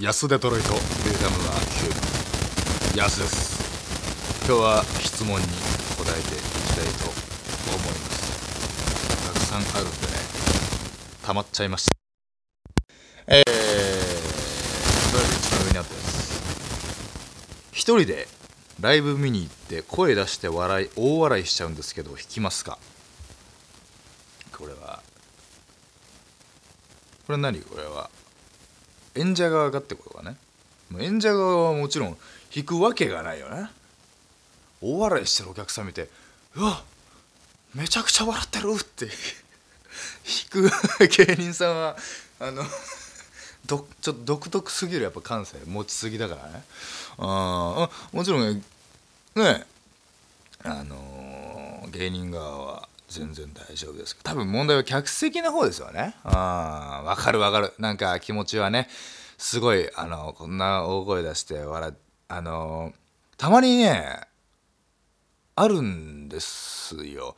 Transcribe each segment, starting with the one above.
安デトロイトベータムは9安です。今日は質問に答えていきたいと思います。たくさんあるんでね溜まっちゃいましたえー、とりあえず一番上にあったやつ一人でライブ見に行って声出して笑い大笑いしちゃうんですけど弾きますか？これはこれ何これは演者側がってことかね。演者側はもちろん弾くわけがないよね。大笑いしてるお客さん見てうわめちゃくちゃ笑ってるって。弾く芸人さんはあのどちょっと独特すぎるやっぱ感性。持ちすぎだからね。あもちろんねあのー、芸人側は全然大丈夫です多分問題は客席の方ですよね。あ分かる分かる。なんか気持ちはねすごいあのこんな大声出して笑あのたまにねあるんですよ。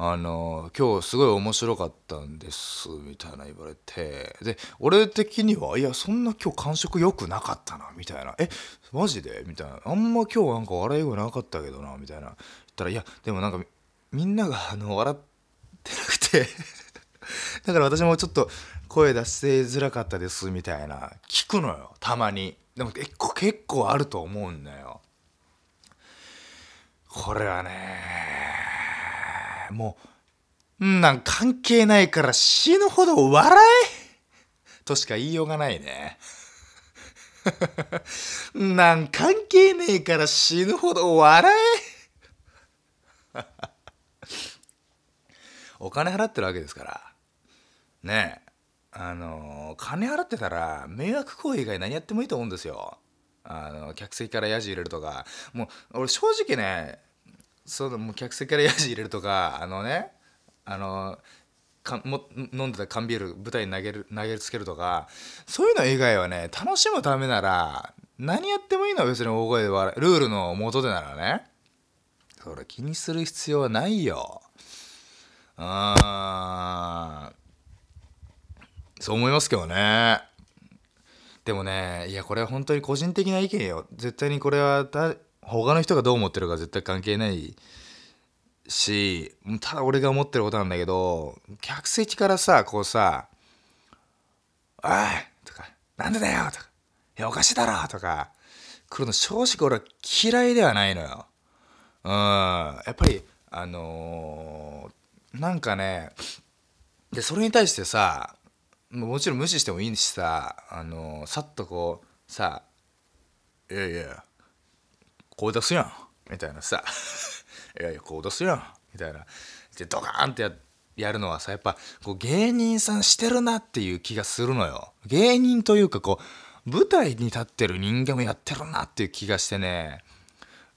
あの今日すごい面白かったんですみたいな言われて。で俺的にはいやそんな今日感触良くなかったなみたいな。えマジで？みたいな。あんま今日なんか笑い声なかったけどなみたいな。言ったらいやでもなんかみんながあの笑ってなくて。だから私もちょっと声出せづらかったですみたいな聞くのよ。たまに。でも結構結構あると思うんだよ。これはねもうんなん関係ないから死ぬほど笑え！としか言いようがないね。なん関係ねえから死ぬほど笑え！お金払ってるわけですから。ねえ。あの金払ってたら迷惑行為以外何やってもいいと思うんですよ。あの客席からヤジ入れるとか。もう俺正直ねそうもう客席からヤジ入れるとかあのねあのかも飲んでた缶ビール舞台に投げる投げつけるとかそういうの以外はね楽しむためなら何やってもいいのは別に大声で笑ルールの元でならね。それ気にする必要はないよ。あそう思いますけどねでもねいやこれは本当に個人的な意見よ絶対にこれは他の人がどう思ってるか絶対関係ないしただ俺が思ってることなんだけど客席からさこうさ「おい!」とか「なんでだよ!」とか「いやおかしいだろ!」とか来るの正直俺は嫌いではないのよ。うんやっぱりあのー、なんかねでそれに対してさもちろん無視してもいいしさあのさっとこうさ「いやいやこう出すやん」みたいなさ「いやいやこう出すやん」みたいな。でドカーンってややるのはさやっぱこう芸人さんしてるなっていう気がするのよ。芸人というかこう舞台に立ってる人間もやってるなっていう気がしてね。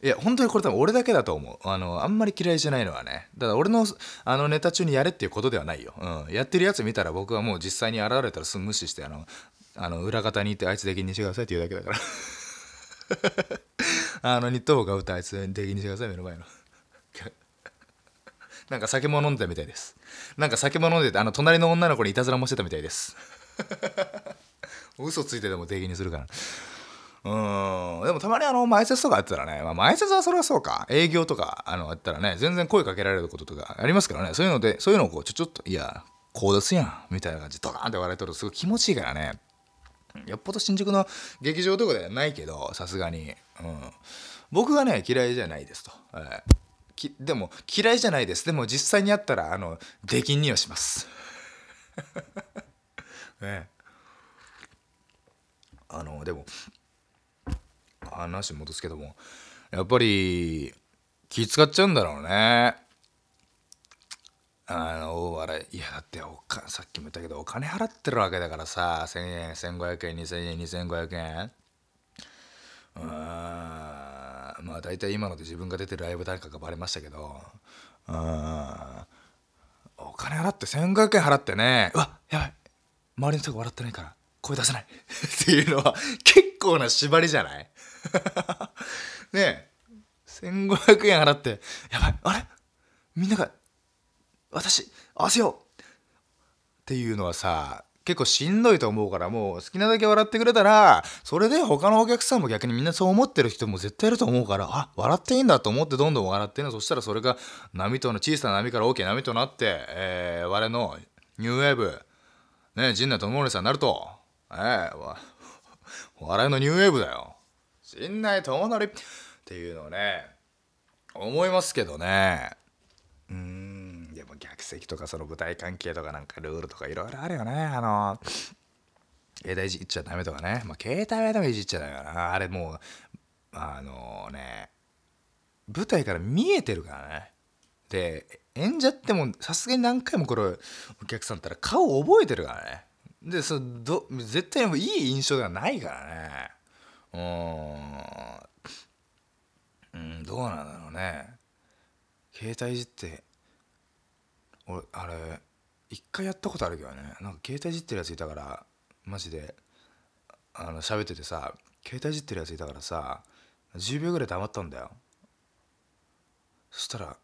いや本当にこれ多分俺だけだと思う。あのあんまり嫌いじゃないのはね。だから俺のあのネタ中にやれっていうことではないよ、うん、やってるやつ見たら僕はもう実際に現れたらすぐ無視してあのあの裏方に行ってあいつ出禁にしてくださいって言うだけだから。あのニット帽かぶってあいつ出禁にしてください目の前の。なんか酒も飲んでたみたいです。なんか酒も飲んでてあの隣の女の子にいたずらもしてたみたいです。嘘ついてでも出禁にするから。うん。でもたまにあの前説とかやったらね、まあ、前説はそれはそうか。営業とかあのやったらね全然声かけられることとかありますからね。そういうのでそういうのをこうちょちょっといやこうですやん。みたいな感じでドカーンって笑いとるとすごい気持ちいいからね。よっぽど新宿の劇場とかではないけどさすがに、うん、僕がね嫌いじゃないですと、えー、でも嫌いじゃないです。でも実際にあったらあの出禁にはします。ね。あのでも話戻すけどもやっぱり気使っちゃうんだろうね。あの大笑い。いやだっておかさっきも言ったけどお金払ってるわけだからさ1000円1500円2000円2500円。うんまあ大体今ので自分が出てるライブ誰かがバレましたけどうんお金払って1500円払ってね。うわやばい。周りの人が笑ってないから声出せない。っていうのは結構な縛りじゃない？ねえ。1500円払ってやばいあれ？みんなが私合わせよう。っていうのはさ結構しんどいと思うからもう好きなだけ笑ってくれたらそれで他のお客さんも逆にみんなそう思ってる人も絶対いると思うからあ笑っていいんだと思ってどんどん笑ってねそしたらそれが波との小さな波から大きな波となって、えー、我のニューウェーブね陣内智則さんになると。えー、笑いのニューウェーブだよ。陣内智則っていうのをね思いますけどね。うん。でも逆席とかその舞台関係とかなんかルールとかいろいろあるよね。あの携帯いじっちゃダメとかね。まあ携帯はでもいじっちゃダメかなあれもうあのね舞台から見えてるからね。で演者ってもさすがに何回もこれお客さんったら顔覚えてるからね。でそど絶対いい印象ではないからね。うん。どうなんだろうね。携帯いじって俺あれ一回やったことあるけどね。なんか携帯いじってるやついたからマジであの喋っててさ携帯いじってるやついたからさ10秒ぐらい黙ったんだよ。そしたら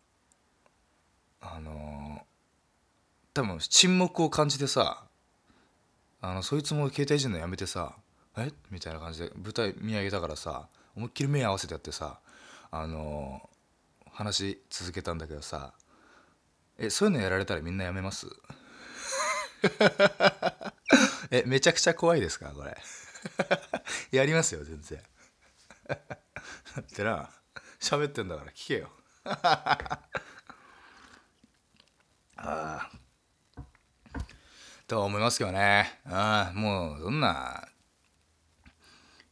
あのー、多分沈黙を感じてさあのそいつも携帯いじるのやめてさ「え？みたいな感じで舞台見上げたからさ思いっきり目合わせてやってさあのー、話続けたんだけどさえそういうのやられたらみんなやめます？えめちゃくちゃ怖いですか？これ。やりますよ全然。ってな喋ってんだから聞けよ。ああと思いますけどね。あもうどんな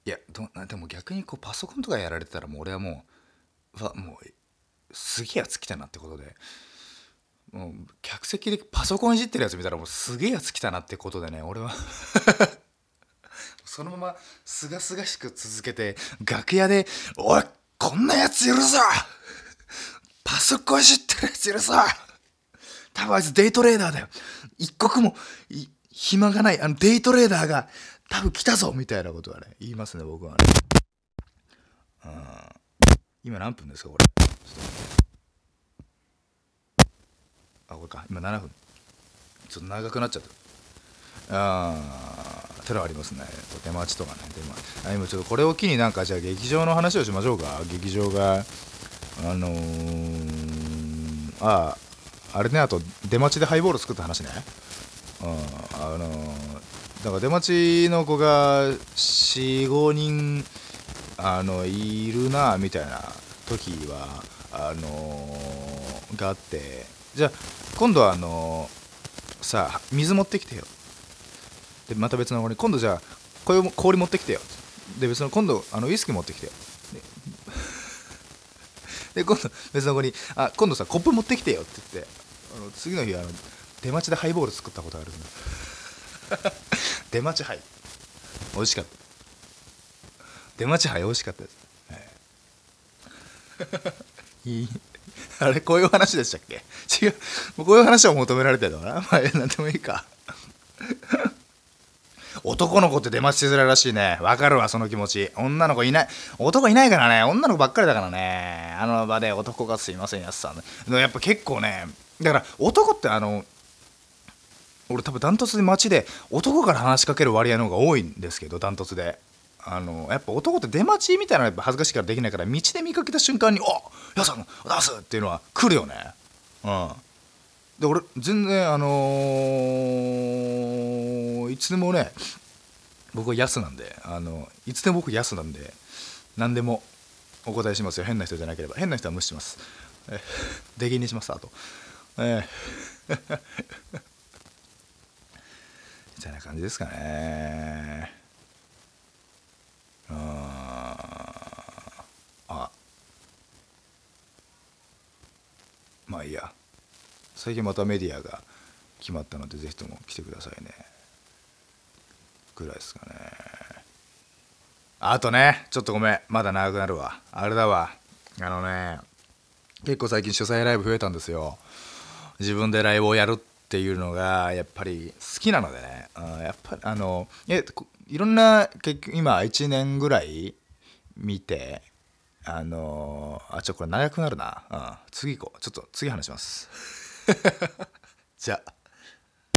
いやどでも逆にこうパソコンとかやられてたらもう俺はもうわもうすげえやつ来たなってことで。もう客席でパソコンいじってるやつ見たらもうすげえやつ来たなってことでね俺は。そのまますがすがしく続けて楽屋で「おいこんなやついるぞパソコンいじってるやついるぞ多分あいつデイトレーダーだよ。一刻も暇がない。あのデイトレーダーが多分来たぞみたいなことはね言いますね僕はね。うん。今何分ですかこれ。あこれか。今7分。ちょっと長くなっちゃった。ああテロありますね。と出待ちとかね。出待あ今ちょっとこれを機になんかじゃあ劇場の話をしましょうか。劇場があのー、あああれねあと出待ちでハイボール作った話ね。うんあのだか出待ちの子が45人あのいるなみたいな時はあのがあってじゃあ今度はあのさあ水持ってきてよ。でまた別の子に今度じゃあ氷持ってきてよ。で別の今度あのウイスキー持ってきてよ。で今度別の子にあ今度さコップ持ってきてよって言ってあの次の日あの出待ちでハイボール作ったことあるんだ。出待ちハイ美味しかった出待ちハイ美味しかったです、はい、いい あれこういう話でしたっけ？違うこういう話を求められてるのかな？まあ何でもいいか男の子って出待ちしづらいらしいね。わかるわ、その気持ち。女の子いない。男いないからね。女の子ばっかりだからね。あの場で男がすいません、やつさん。やっぱ結構ね、だから男ってあの俺多分ダントツで街で男から話しかける割合の方が多いんですけどダントツで。あのやっぱ男って出待ちみたいなのやっぱ恥ずかしいからできないから道で見かけた瞬間に「おやさん出す!」っていうのは来るよね。うん。で俺全然あのー、いつでもね僕はヤスなんであのいつでも僕ヤスなんで何でもお答えしますよ。変な人じゃなければ。変な人は無視します。え 出禁にしますあと。えーみたいな感じですかね。うん。あ。まあいいや。最近またメディアが決まったのでぜひとも来てくださいね。ぐらいですかね。あとねちょっとごめん。まだ長くなるわ。あれだわ。あのね結構最近主催ライブ増えたんですよ。自分でライブをやるってていうのがやっぱり好きなのでね、うん、やっぱりあのえいろんな結局今1年ぐらい見てあのあちょこれ長くなるな、うん、次行こう。ちょっと次話します。じゃあ。